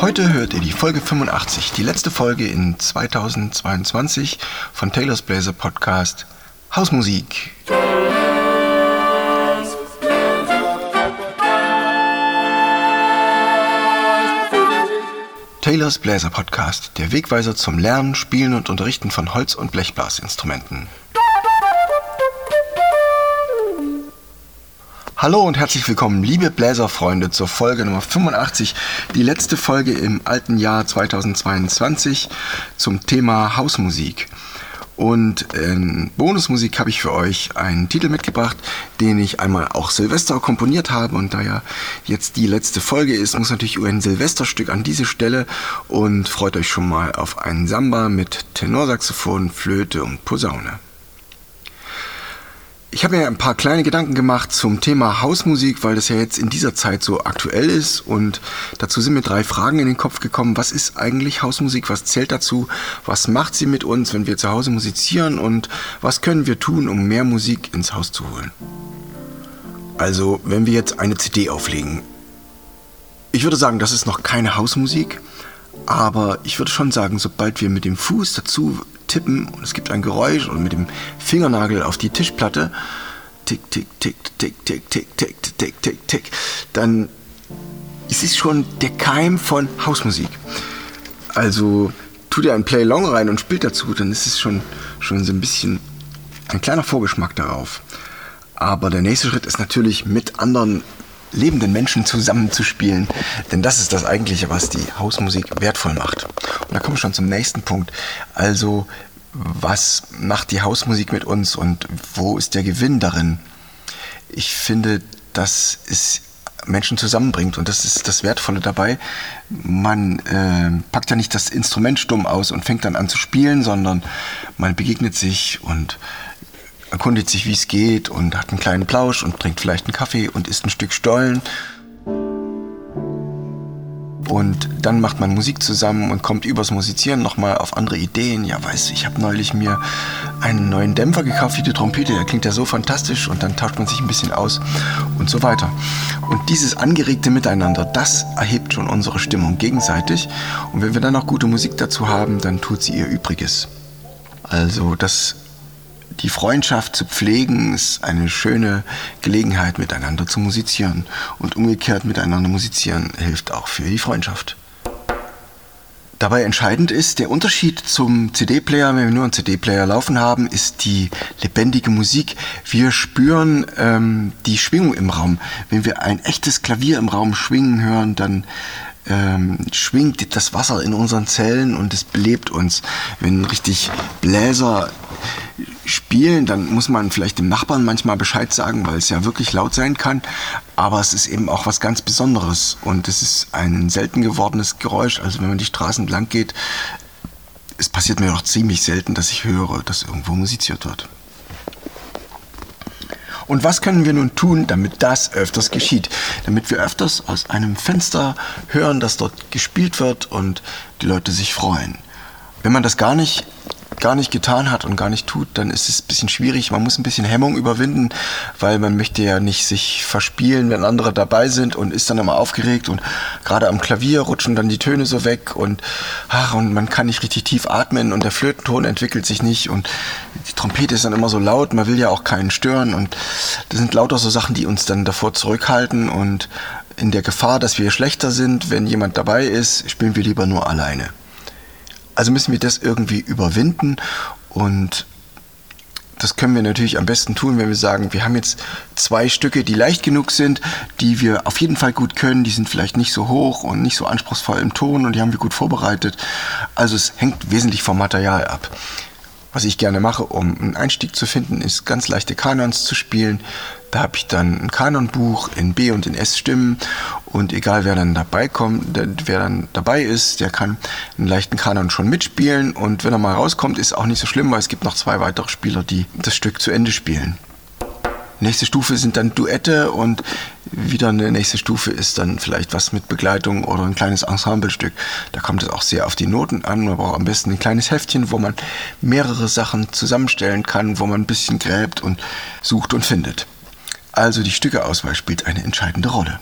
Heute hört ihr die Folge 85, die letzte Folge in 2022 von Taylor's Blazer Podcast Hausmusik. Taylor's Bläser Podcast, der Wegweiser zum Lernen, Spielen und Unterrichten von Holz- und Blechblasinstrumenten. Hallo und herzlich willkommen, liebe Bläserfreunde, zur Folge Nummer 85, die letzte Folge im alten Jahr 2022 zum Thema Hausmusik. Und in Bonusmusik habe ich für euch einen Titel mitgebracht, den ich einmal auch Silvester komponiert habe. Und da ja jetzt die letzte Folge ist, muss natürlich ein Silvesterstück an diese Stelle. Und freut euch schon mal auf einen Samba mit Tenorsaxophon, Flöte und Posaune. Ich habe mir ein paar kleine Gedanken gemacht zum Thema Hausmusik, weil das ja jetzt in dieser Zeit so aktuell ist. Und dazu sind mir drei Fragen in den Kopf gekommen. Was ist eigentlich Hausmusik? Was zählt dazu? Was macht sie mit uns, wenn wir zu Hause musizieren? Und was können wir tun, um mehr Musik ins Haus zu holen? Also, wenn wir jetzt eine CD auflegen. Ich würde sagen, das ist noch keine Hausmusik. Aber ich würde schon sagen, sobald wir mit dem Fuß dazu tippen und es gibt ein Geräusch und mit dem Fingernagel auf die Tischplatte, tick, tick, tick, tick, tick, tick, tick, tick, tick, tick, dann ist es schon der Keim von Hausmusik. Also tut ihr ein Play Long rein und spielt dazu, dann ist es schon, schon so ein bisschen ein kleiner Vorgeschmack darauf. Aber der nächste Schritt ist natürlich mit anderen lebenden Menschen zusammenzuspielen. Denn das ist das eigentliche, was die Hausmusik wertvoll macht. Und da kommen wir schon zum nächsten Punkt. Also, was macht die Hausmusik mit uns und wo ist der Gewinn darin? Ich finde, dass es Menschen zusammenbringt und das ist das Wertvolle dabei. Man äh, packt ja nicht das Instrument stumm aus und fängt dann an zu spielen, sondern man begegnet sich und erkundigt sich, wie es geht und hat einen kleinen Plausch und trinkt vielleicht einen Kaffee und isst ein Stück Stollen. Und dann macht man Musik zusammen und kommt übers Musizieren nochmal auf andere Ideen. Ja, weißt du, ich habe neulich mir einen neuen Dämpfer gekauft für die Trompete, der klingt ja so fantastisch und dann tauscht man sich ein bisschen aus und so weiter. Und dieses angeregte Miteinander, das erhebt schon unsere Stimmung gegenseitig. Und wenn wir dann noch gute Musik dazu haben, dann tut sie ihr Übriges. Also das die Freundschaft zu pflegen ist eine schöne Gelegenheit, miteinander zu musizieren. Und umgekehrt miteinander musizieren hilft auch für die Freundschaft. Dabei entscheidend ist, der Unterschied zum CD-Player, wenn wir nur einen CD-Player laufen haben, ist die lebendige Musik. Wir spüren ähm, die Schwingung im Raum. Wenn wir ein echtes Klavier im Raum schwingen hören, dann ähm, schwingt das Wasser in unseren Zellen und es belebt uns. Wenn richtig Bläser spielen, dann muss man vielleicht dem Nachbarn manchmal Bescheid sagen, weil es ja wirklich laut sein kann. Aber es ist eben auch was ganz Besonderes und es ist ein selten gewordenes Geräusch. Also wenn man die Straßen blank geht, es passiert mir doch ziemlich selten, dass ich höre, dass irgendwo musiziert wird. Und was können wir nun tun, damit das öfters geschieht? Damit wir öfters aus einem Fenster hören, dass dort gespielt wird und die Leute sich freuen. Wenn man das gar nicht gar nicht getan hat und gar nicht tut, dann ist es ein bisschen schwierig. Man muss ein bisschen Hemmung überwinden, weil man möchte ja nicht sich verspielen, wenn andere dabei sind und ist dann immer aufgeregt und gerade am Klavier rutschen dann die Töne so weg und ach, und man kann nicht richtig tief atmen und der Flötenton entwickelt sich nicht und die Trompete ist dann immer so laut, man will ja auch keinen stören und das sind lauter so Sachen, die uns dann davor zurückhalten und in der Gefahr, dass wir schlechter sind, wenn jemand dabei ist, spielen wir lieber nur alleine. Also müssen wir das irgendwie überwinden und das können wir natürlich am besten tun, wenn wir sagen, wir haben jetzt zwei Stücke, die leicht genug sind, die wir auf jeden Fall gut können, die sind vielleicht nicht so hoch und nicht so anspruchsvoll im Ton und die haben wir gut vorbereitet. Also es hängt wesentlich vom Material ab. Was ich gerne mache, um einen Einstieg zu finden, ist ganz leichte Kanons zu spielen. Da habe ich dann ein Kanonbuch in B und in S Stimmen und egal wer dann dabei kommt, wer dann dabei ist, der kann einen leichten Kanon schon mitspielen und wenn er mal rauskommt, ist auch nicht so schlimm, weil es gibt noch zwei weitere Spieler, die das Stück zu Ende spielen. Nächste Stufe sind dann Duette und wieder eine nächste Stufe ist dann vielleicht was mit Begleitung oder ein kleines Ensemblestück. Da kommt es auch sehr auf die Noten an. Man braucht am besten ein kleines Heftchen, wo man mehrere Sachen zusammenstellen kann, wo man ein bisschen gräbt und sucht und findet. Also die Stückeauswahl spielt eine entscheidende Rolle.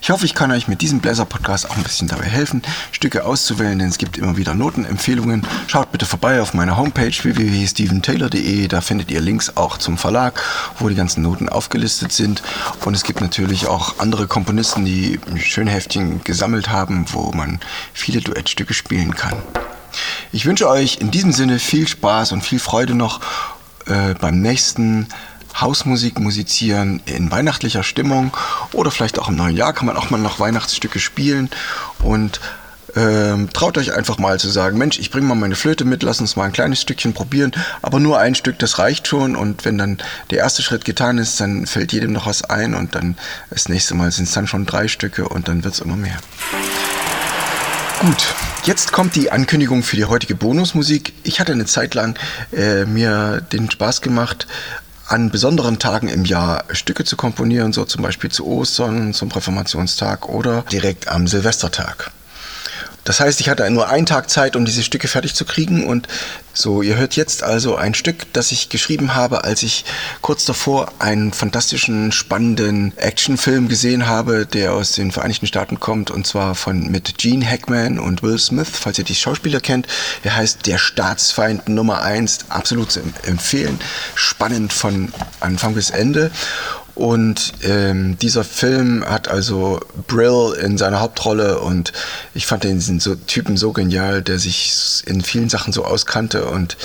Ich hoffe, ich kann euch mit diesem Bläser-Podcast auch ein bisschen dabei helfen, Stücke auszuwählen, denn es gibt immer wieder Notenempfehlungen. Schaut bitte vorbei auf meiner Homepage www.steventaylor.de. Da findet ihr Links auch zum Verlag, wo die ganzen Noten aufgelistet sind. Und es gibt natürlich auch andere Komponisten, die schöne Heftchen gesammelt haben, wo man viele Duettstücke spielen kann. Ich wünsche euch in diesem Sinne viel Spaß und viel Freude noch äh, beim nächsten Hausmusik musizieren in weihnachtlicher Stimmung oder vielleicht auch im neuen Jahr kann man auch mal noch Weihnachtsstücke spielen und ähm, traut euch einfach mal zu sagen, Mensch, ich bringe mal meine Flöte mit, lass uns mal ein kleines Stückchen probieren, aber nur ein Stück, das reicht schon und wenn dann der erste Schritt getan ist, dann fällt jedem noch was ein und dann das nächste Mal sind es dann schon drei Stücke und dann wird es immer mehr. Gut, jetzt kommt die Ankündigung für die heutige Bonusmusik. Ich hatte eine Zeit lang äh, mir den Spaß gemacht, an besonderen Tagen im Jahr Stücke zu komponieren, so zum Beispiel zu Ostern, zum Reformationstag oder direkt am Silvestertag. Das heißt, ich hatte nur einen Tag Zeit, um diese Stücke fertig zu kriegen. Und so, ihr hört jetzt also ein Stück, das ich geschrieben habe, als ich kurz davor einen fantastischen, spannenden Actionfilm gesehen habe, der aus den Vereinigten Staaten kommt, und zwar von mit Gene Hackman und Will Smith, falls ihr die Schauspieler kennt. Der heißt Der Staatsfeind Nummer 1, absolut zu empfehlen. Spannend von Anfang bis Ende. Und ähm, dieser Film hat also Brill in seiner Hauptrolle und ich fand den so Typen so genial, der sich in vielen Sachen so auskannte und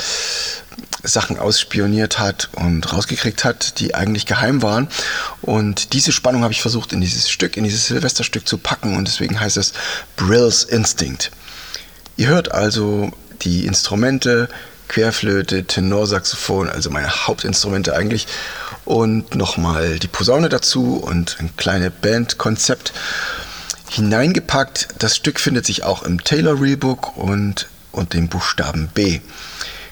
Sachen ausspioniert hat und rausgekriegt hat, die eigentlich geheim waren. Und diese Spannung habe ich versucht in dieses Stück, in dieses Silvesterstück zu packen und deswegen heißt es Brill's Instinct. Ihr hört also die Instrumente, Querflöte, Tenorsaxophon, also meine Hauptinstrumente eigentlich und nochmal die Posaune dazu und ein kleines Bandkonzept hineingepackt. Das Stück findet sich auch im Taylor Reelbook und, und dem Buchstaben B.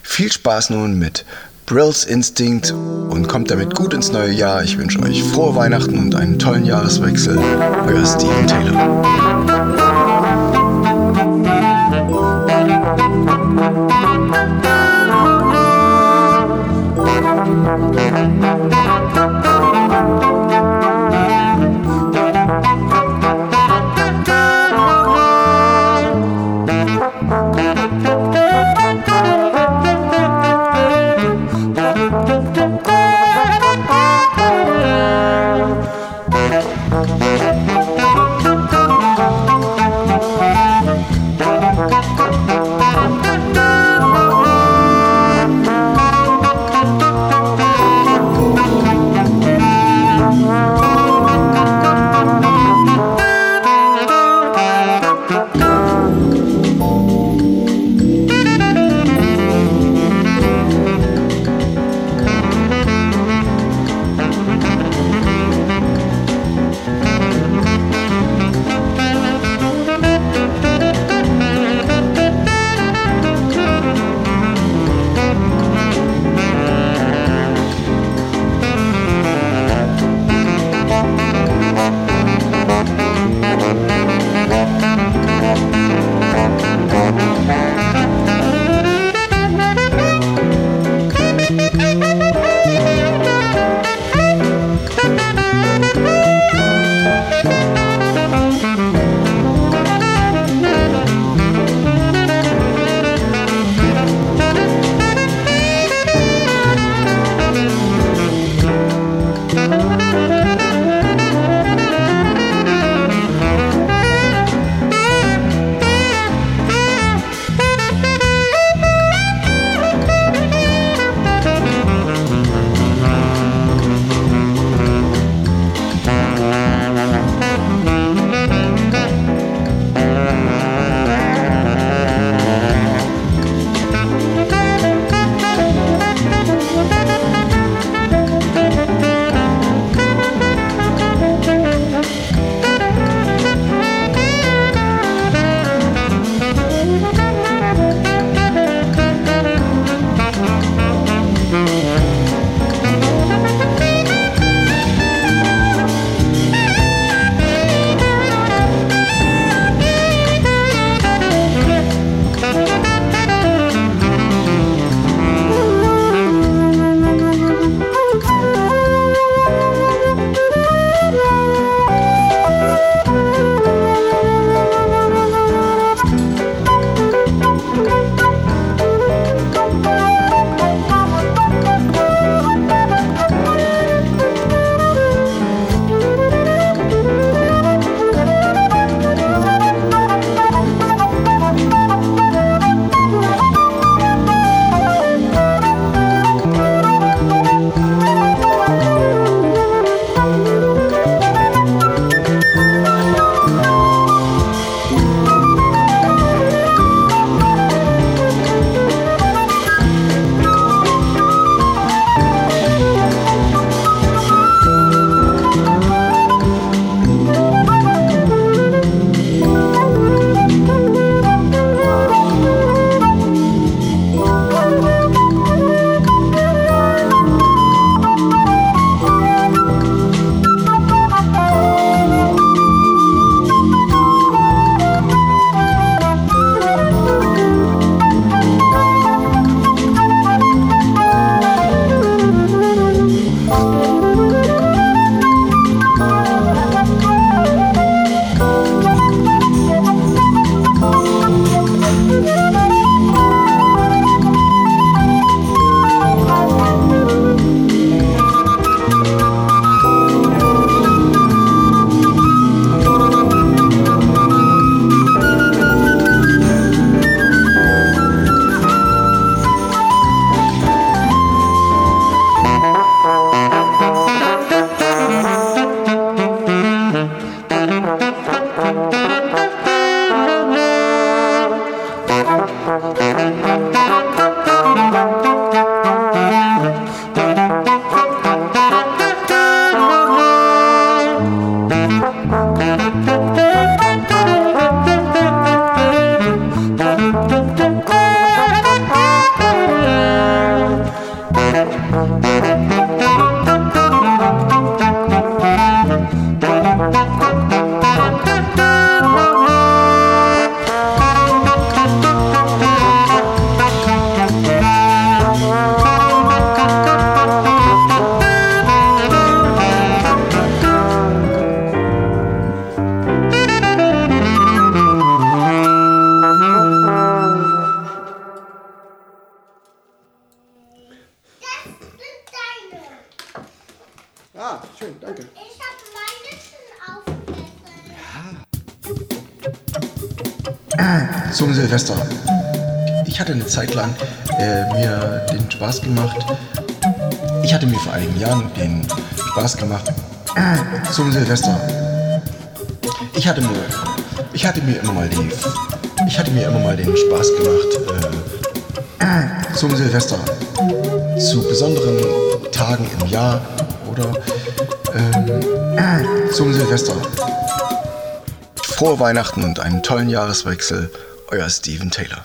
Viel Spaß nun mit Brill's Instinct und kommt damit gut ins neue Jahr. Ich wünsche euch frohe Weihnachten und einen tollen Jahreswechsel. Euer Steven Taylor. Das schön, danke. Ich habe meine schon aufgegessen. Zum Silvester. Ich hatte eine Zeit lang äh, mir den Spaß gemacht. Ich hatte mir vor einigen Jahren den Spaß gemacht. Zum Silvester. Ich hatte mir, ich hatte mir immer mal die, ich hatte mir immer mal den Spaß gemacht. Äh, zum Silvester. Zu besonderen Tagen im Jahr oder ähm, zum Silvester. Frohe Weihnachten und einen tollen Jahreswechsel. Euer Steven Taylor.